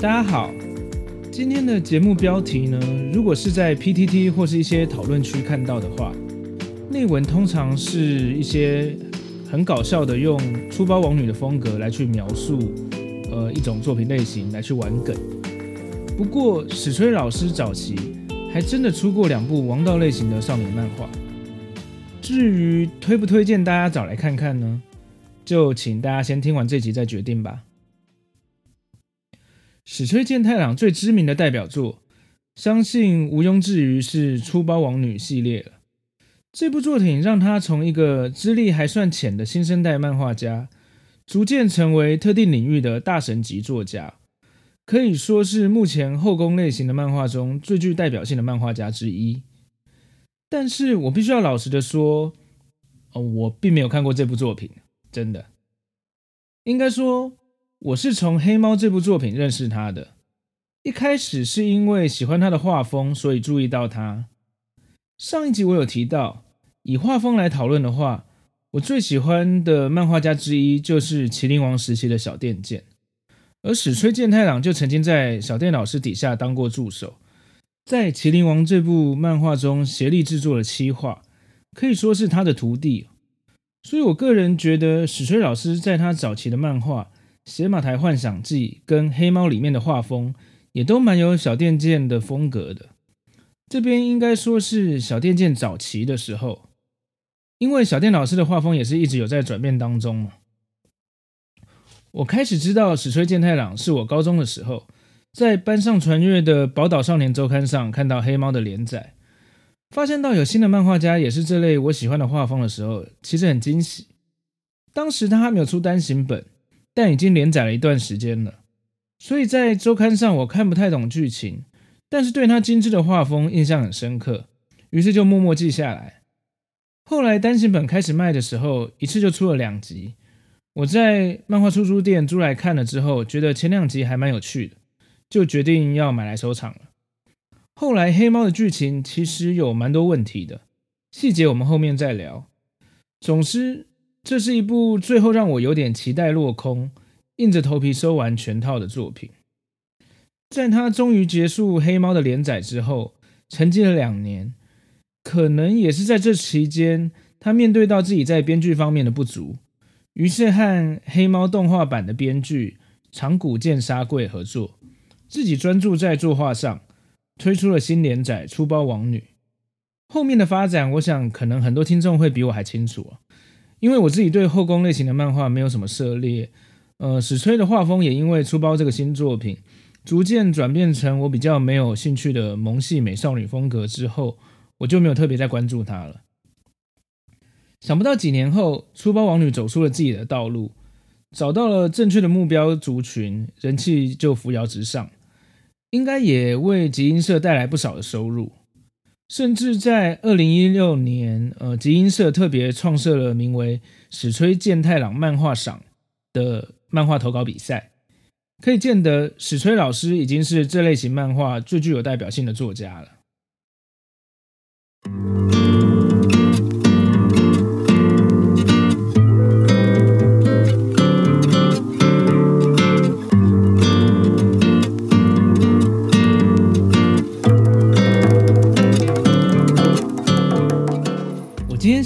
大家好，今天的节目标题呢，如果是在 PTT 或是一些讨论区看到的话，内文通常是一些很搞笑的，用粗包王女的风格来去描述，呃，一种作品类型来去玩梗。不过史吹老师早期还真的出过两部王道类型的少年漫画。至于推不推荐大家找来看看呢？就请大家先听完这集再决定吧。史吹健太郎最知名的代表作，相信毋庸置疑是《出包王女》系列了。这部作品让他从一个资历还算浅的新生代漫画家，逐渐成为特定领域的大神级作家，可以说是目前后宫类型的漫画中最具代表性的漫画家之一。但是我必须要老实的说，哦，我并没有看过这部作品，真的，应该说。我是从《黑猫》这部作品认识他的，一开始是因为喜欢他的画风，所以注意到他。上一集我有提到，以画风来讨论的话，我最喜欢的漫画家之一就是《麒麟王》时期的小畑健，而史吹健太郎就曾经在小畑老师底下当过助手，在《麒麟王》这部漫画中协力制作了七画，可以说是他的徒弟。所以我个人觉得史吹老师在他早期的漫画。《邪马台幻想记》跟《黑猫》里面的画风也都蛮有小畑健的风格的。这边应该说是小畑健早期的时候，因为小电老师的画风也是一直有在转变当中嘛。我开始知道史吹健太郎是我高中的时候，在班上传阅的《宝岛少年周刊》上看到《黑猫》的连载，发现到有新的漫画家也是这类我喜欢的画风的时候，其实很惊喜。当时他还没有出单行本。但已经连载了一段时间了，所以在周刊上我看不太懂剧情，但是对他精致的画风印象很深刻，于是就默默记下来。后来单行本开始卖的时候，一次就出了两集。我在漫画出租店租来看了之后，觉得前两集还蛮有趣的，就决定要买来收藏了。后来黑猫的剧情其实有蛮多问题的，细节我们后面再聊。总之。这是一部最后让我有点期待落空，硬着头皮收完全套的作品。在他终于结束《黑猫》的连载之后，沉寂了两年，可能也是在这期间，他面对到自己在编剧方面的不足，于是和《黑猫》动画版的编剧长谷健沙贵合作，自己专注在作画上，推出了新连载《出包王女》。后面的发展，我想可能很多听众会比我还清楚啊。因为我自己对后宫类型的漫画没有什么涉猎，呃，史吹的画风也因为出包这个新作品，逐渐转变成我比较没有兴趣的萌系美少女风格之后，我就没有特别再关注它了。想不到几年后，出包王女走出了自己的道路，找到了正确的目标族群，人气就扶摇直上，应该也为集英社带来不少的收入。甚至在二零一六年，呃，集英社特别创设了名为“史吹健太郎漫画赏”的漫画投稿比赛，可以见得史吹老师已经是这类型漫画最具有代表性的作家了。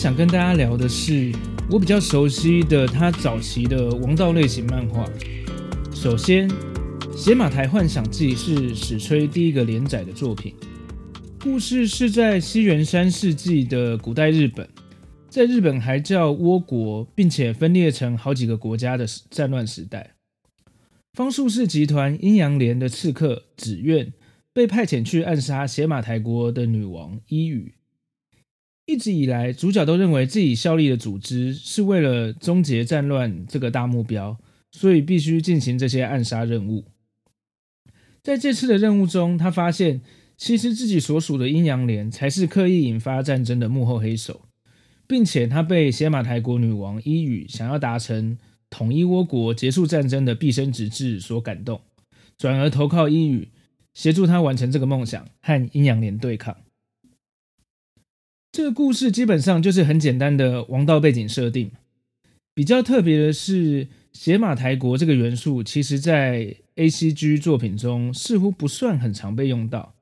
想跟大家聊的是我比较熟悉的他早期的王道类型漫画。首先，《邪马台幻想记》是史吹第一个连载的作品，故事是在西元三世纪的古代日本，在日本还叫倭国，并且分裂成好几个国家的战乱时代。方术士集团阴阳连的刺客紫苑被派遣去暗杀邪马台国的女王伊予。一直以来，主角都认为自己效力的组织是为了终结战乱这个大目标，所以必须进行这些暗杀任务。在这次的任务中，他发现其实自己所属的阴阳连才是刻意引发战争的幕后黑手，并且他被邪马台国女王伊予想要达成统一倭国、结束战争的毕生直志所感动，转而投靠伊予，协助他完成这个梦想，和阴阳连对抗。这个故事基本上就是很简单的王道背景设定。比较特别的是，邪马台国这个元素，其实在 ACG 作品中似乎不算很常被用到。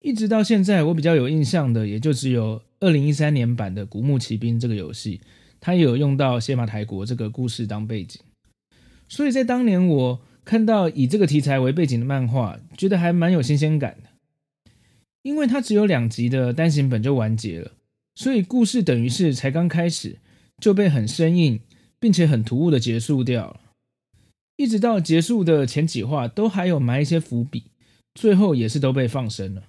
一直到现在，我比较有印象的，也就只有二零一三年版的《古墓奇兵》这个游戏，它也有用到邪马台国这个故事当背景。所以在当年，我看到以这个题材为背景的漫画，觉得还蛮有新鲜感的。因为它只有两集的单行本就完结了，所以故事等于是才刚开始就被很生硬。并且很突兀的结束掉了，一直到结束的前几话都还有埋一些伏笔，最后也是都被放生了。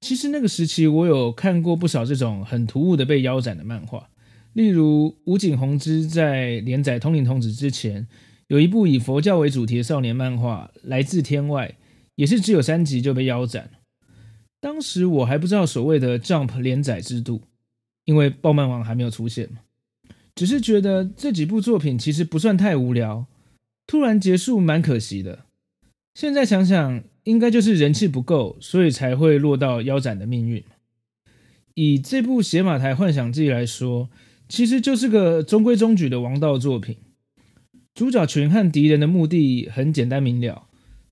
其实那个时期我有看过不少这种很突兀的被腰斩的漫画，例如武井弘之在连载《通灵童子》之前，有一部以佛教为主题的少年漫画《来自天外》，也是只有三集就被腰斩。当时我还不知道所谓的 Jump 连载制度，因为爆漫王还没有出现嘛。只是觉得这几部作品其实不算太无聊，突然结束蛮可惜的。现在想想，应该就是人气不够，所以才会落到腰斩的命运。以这部《邪马台幻想记》来说，其实就是个中规中矩的王道作品。主角群和敌人的目的很简单明了，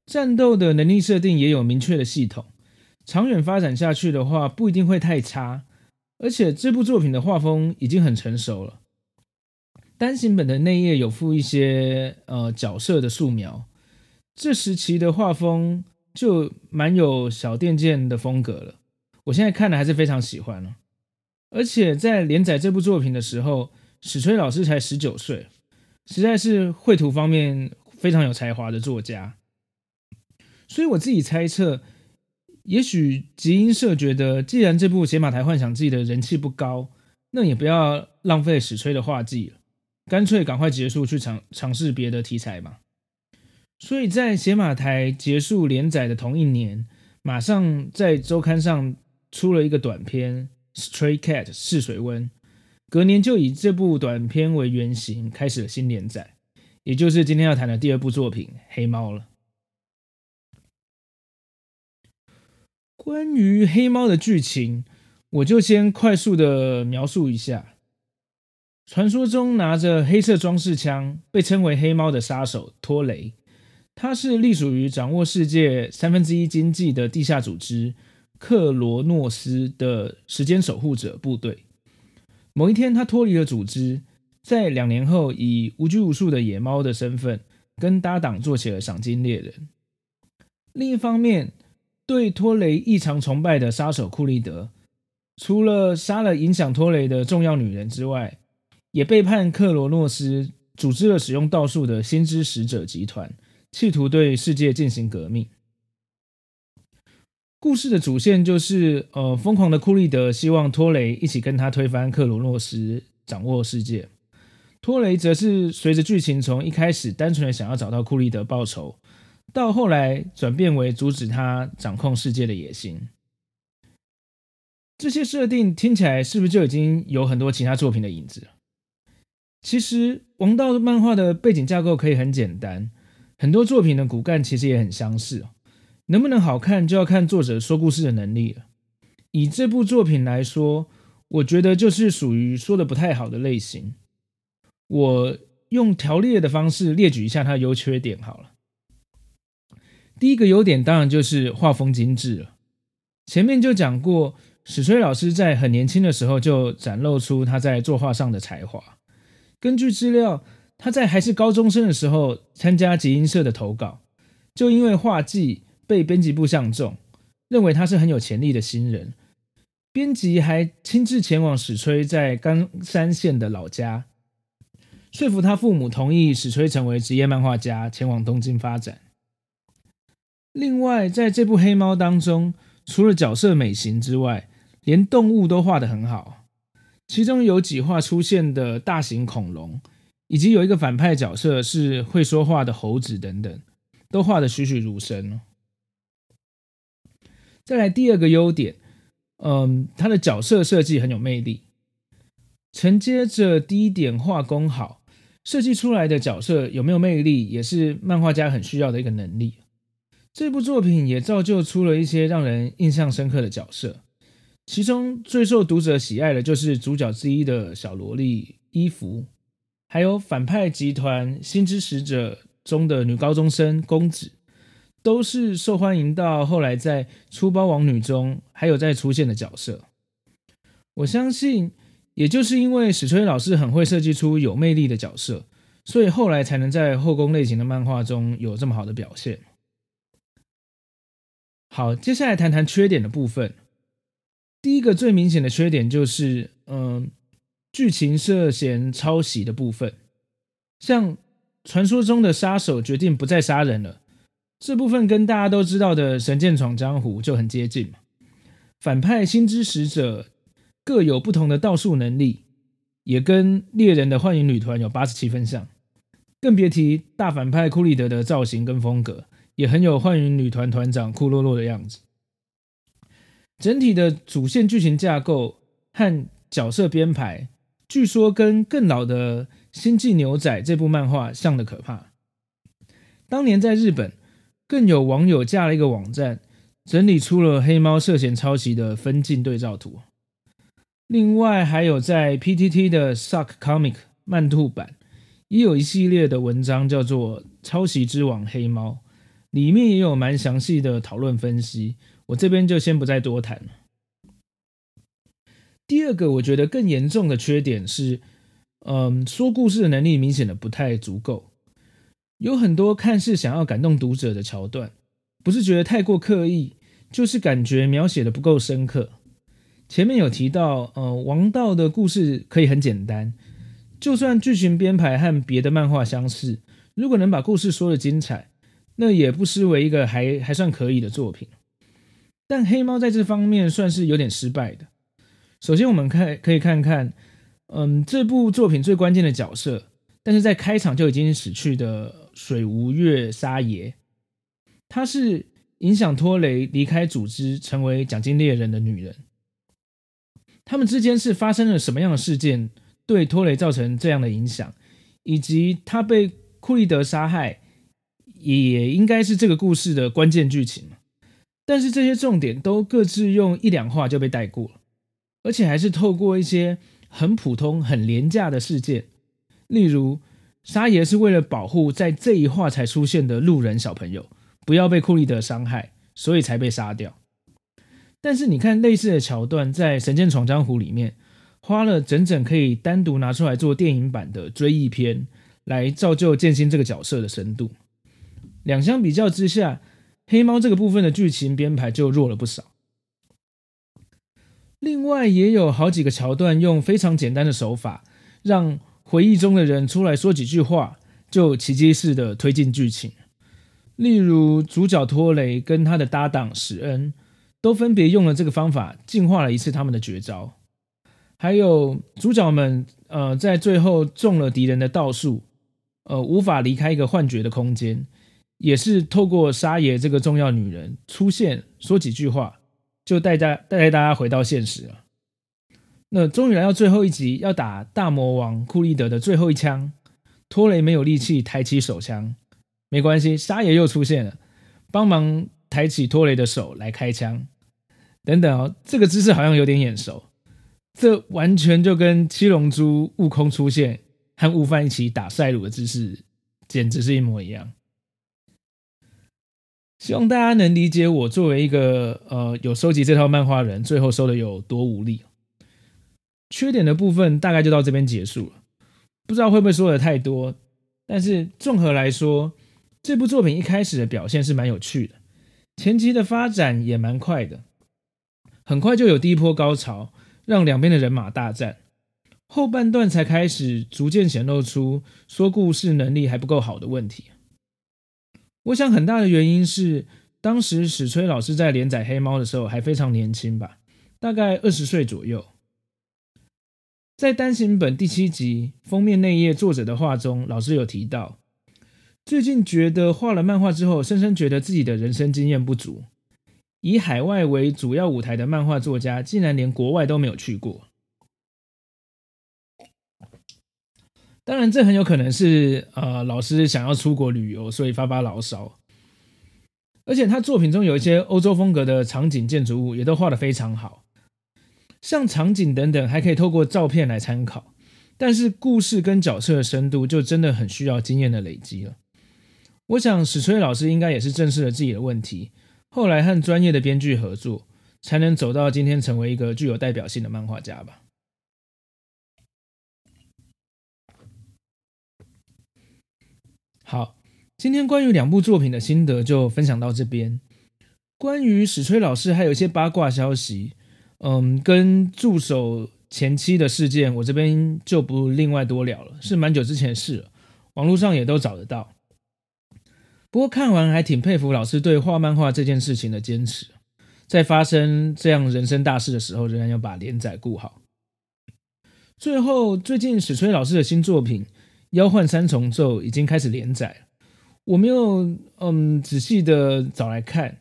战斗的能力设定也有明确的系统，长远发展下去的话不一定会太差。而且这部作品的画风已经很成熟了。单行本的内页有附一些呃角色的素描，这时期的画风就蛮有小电剑的风格了。我现在看的还是非常喜欢了。而且在连载这部作品的时候，史吹老师才十九岁，实在是绘图方面非常有才华的作家。所以我自己猜测，也许集英社觉得，既然这部《邪马台幻想记》的人气不高，那也不要浪费史吹的画技了。干脆赶快结束，去尝尝试别的题材嘛。所以在邪马台结束连载的同一年，马上在周刊上出了一个短篇《Stray Cat》试水温，隔年就以这部短篇为原型开始了新连载，也就是今天要谈的第二部作品《黑猫》了。关于黑猫的剧情，我就先快速的描述一下。传说中拿着黑色装饰枪，被称为黑猫的杀手托雷，他是隶属于掌握世界三分之一经济的地下组织克罗诺斯的时间守护者部队。某一天，他脱离了组织，在两年后以无拘无束的野猫的身份，跟搭档做起了赏金猎人。另一方面，对托雷异常崇拜的杀手库利德，除了杀了影响托雷的重要女人之外，也背叛克罗诺斯，组织了使用道术的先知使者集团，企图对世界进行革命。故事的主线就是，呃，疯狂的库利德希望托雷一起跟他推翻克罗诺斯，掌握世界。托雷则是随着剧情从一开始单纯的想要找到库利德报仇，到后来转变为阻止他掌控世界的野心。这些设定听起来是不是就已经有很多其他作品的影子了？其实王道漫画的背景架构可以很简单，很多作品的骨干其实也很相似。能不能好看，就要看作者说故事的能力了。以这部作品来说，我觉得就是属于说的不太好的类型。我用条列的方式列举一下它的优缺点好了。第一个优点当然就是画风精致了。前面就讲过，史吹老师在很年轻的时候就展露出他在作画上的才华。根据资料，他在还是高中生的时候参加集英社的投稿，就因为画技被编辑部相中，认为他是很有潜力的新人。编辑还亲自前往史吹在冈山县的老家，说服他父母同意史吹成为职业漫画家，前往东京发展。另外，在这部《黑猫》当中，除了角色美型之外，连动物都画得很好。其中有几画出现的大型恐龙，以及有一个反派角色是会说话的猴子等等，都画得栩栩如生。再来第二个优点，嗯，他的角色设计很有魅力。承接着第一点，画工好，设计出来的角色有没有魅力，也是漫画家很需要的一个能力。这部作品也造就出了一些让人印象深刻的角色，其中最受读者喜爱的就是主角之一的小萝莉伊芙，还有反派集团新之使者中的女高中生公子，都是受欢迎到后来在出包王女中还有再出现的角色。我相信，也就是因为史崔老师很会设计出有魅力的角色，所以后来才能在后宫类型的漫画中有这么好的表现。好，接下来谈谈缺点的部分。第一个最明显的缺点就是，嗯，剧情涉嫌抄袭的部分。像传说中的杀手决定不再杀人了，这部分跟大家都知道的《神剑闯江湖》就很接近嘛。反派心之使者各有不同的道术能力，也跟猎人的幻影女团有八十七分像。更别提大反派库利德的造型跟风格。也很有幻影女团团长库洛洛的样子。整体的主线剧情架构和角色编排，据说跟更老的《星际牛仔》这部漫画像的可怕。当年在日本，更有网友架了一个网站，整理出了黑猫涉嫌抄袭的分镜对照图。另外，还有在 PTT 的 Suck Comic 漫兔版，也有一系列的文章，叫做《抄袭之王黑猫》。里面也有蛮详细的讨论分析，我这边就先不再多谈。第二个，我觉得更严重的缺点是，嗯，说故事的能力明显的不太足够，有很多看似想要感动读者的桥段，不是觉得太过刻意，就是感觉描写的不够深刻。前面有提到，呃，王道的故事可以很简单，就算剧情编排和别的漫画相似，如果能把故事说得精彩。那也不失为一个还还算可以的作品，但黑猫在这方面算是有点失败的。首先，我们看可以看看，嗯，这部作品最关键的角色，但是在开场就已经死去的水无月沙耶，她是影响托雷离开组织成为奖金猎人的女人。他们之间是发生了什么样的事件，对托雷造成这样的影响，以及他被库利德杀害。也应该是这个故事的关键剧情，但是这些重点都各自用一两话就被带过了，而且还是透过一些很普通、很廉价的事件，例如沙爷是为了保护在这一话才出现的路人小朋友不要被库利德伤害，所以才被杀掉。但是你看类似的桥段在《神剑闯江湖》里面，花了整整可以单独拿出来做电影版的追忆篇，来造就剑心这个角色的深度。两相比较之下，黑猫这个部分的剧情编排就弱了不少。另外，也有好几个桥段用非常简单的手法，让回忆中的人出来说几句话，就奇迹似的推进剧情。例如，主角托雷跟他的搭档史恩，都分别用了这个方法进化了一次他们的绝招。还有主角们，呃，在最后中了敌人的道术，呃，无法离开一个幻觉的空间。也是透过沙爷这个重要女人出现，说几句话，就带大带大家回到现实了。那终于来到最后一集，要打大魔王库利德的最后一枪，托雷没有力气抬起手枪，没关系，沙爷又出现了，帮忙抬起托雷的手来开枪。等等哦，这个姿势好像有点眼熟，这完全就跟七龙珠悟空出现和悟饭一起打赛鲁的姿势，简直是一模一样。希望大家能理解我作为一个呃有收集这套漫画人，最后收的有多无力。缺点的部分大概就到这边结束了，不知道会不会说的太多，但是综合来说，这部作品一开始的表现是蛮有趣的，前期的发展也蛮快的，很快就有第一波高潮，让两边的人马大战，后半段才开始逐渐显露出说故事能力还不够好的问题。我想很大的原因是，当时史崔老师在连载《黑猫》的时候还非常年轻吧，大概二十岁左右。在单行本第七集封面内页作者的话中，老师有提到，最近觉得画了漫画之后，深深觉得自己的人生经验不足。以海外为主要舞台的漫画作家，竟然连国外都没有去过。当然，这很有可能是呃老师想要出国旅游，所以发发牢骚。而且他作品中有一些欧洲风格的场景、建筑物，也都画得非常好。像场景等等，还可以透过照片来参考。但是故事跟角色的深度，就真的很需要经验的累积了。我想史崔老师应该也是正视了自己的问题，后来和专业的编剧合作，才能走到今天成为一个具有代表性的漫画家吧。好，今天关于两部作品的心得就分享到这边。关于史崔老师还有一些八卦消息，嗯，跟助手前妻的事件，我这边就不另外多聊了，是蛮久之前的事了，网络上也都找得到。不过看完还挺佩服老师对画漫画这件事情的坚持，在发生这样人生大事的时候，仍然要把连载顾好。最后，最近史崔老师的新作品。《妖幻三重奏》已经开始连载了，我没有嗯仔细的找来看，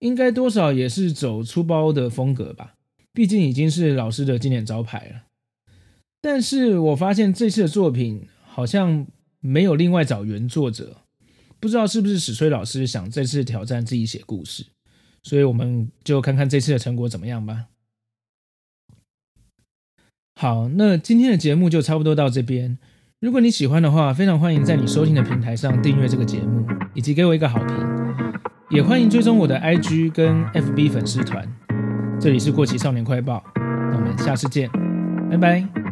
应该多少也是走出包的风格吧，毕竟已经是老师的经典招牌了。但是我发现这次的作品好像没有另外找原作者，不知道是不是史崔老师想这次挑战自己写故事，所以我们就看看这次的成果怎么样吧。好，那今天的节目就差不多到这边。如果你喜欢的话，非常欢迎在你收听的平台上订阅这个节目，以及给我一个好评。也欢迎追踪我的 IG 跟 FB 粉丝团。这里是过期少年快报，那我们下次见，拜拜。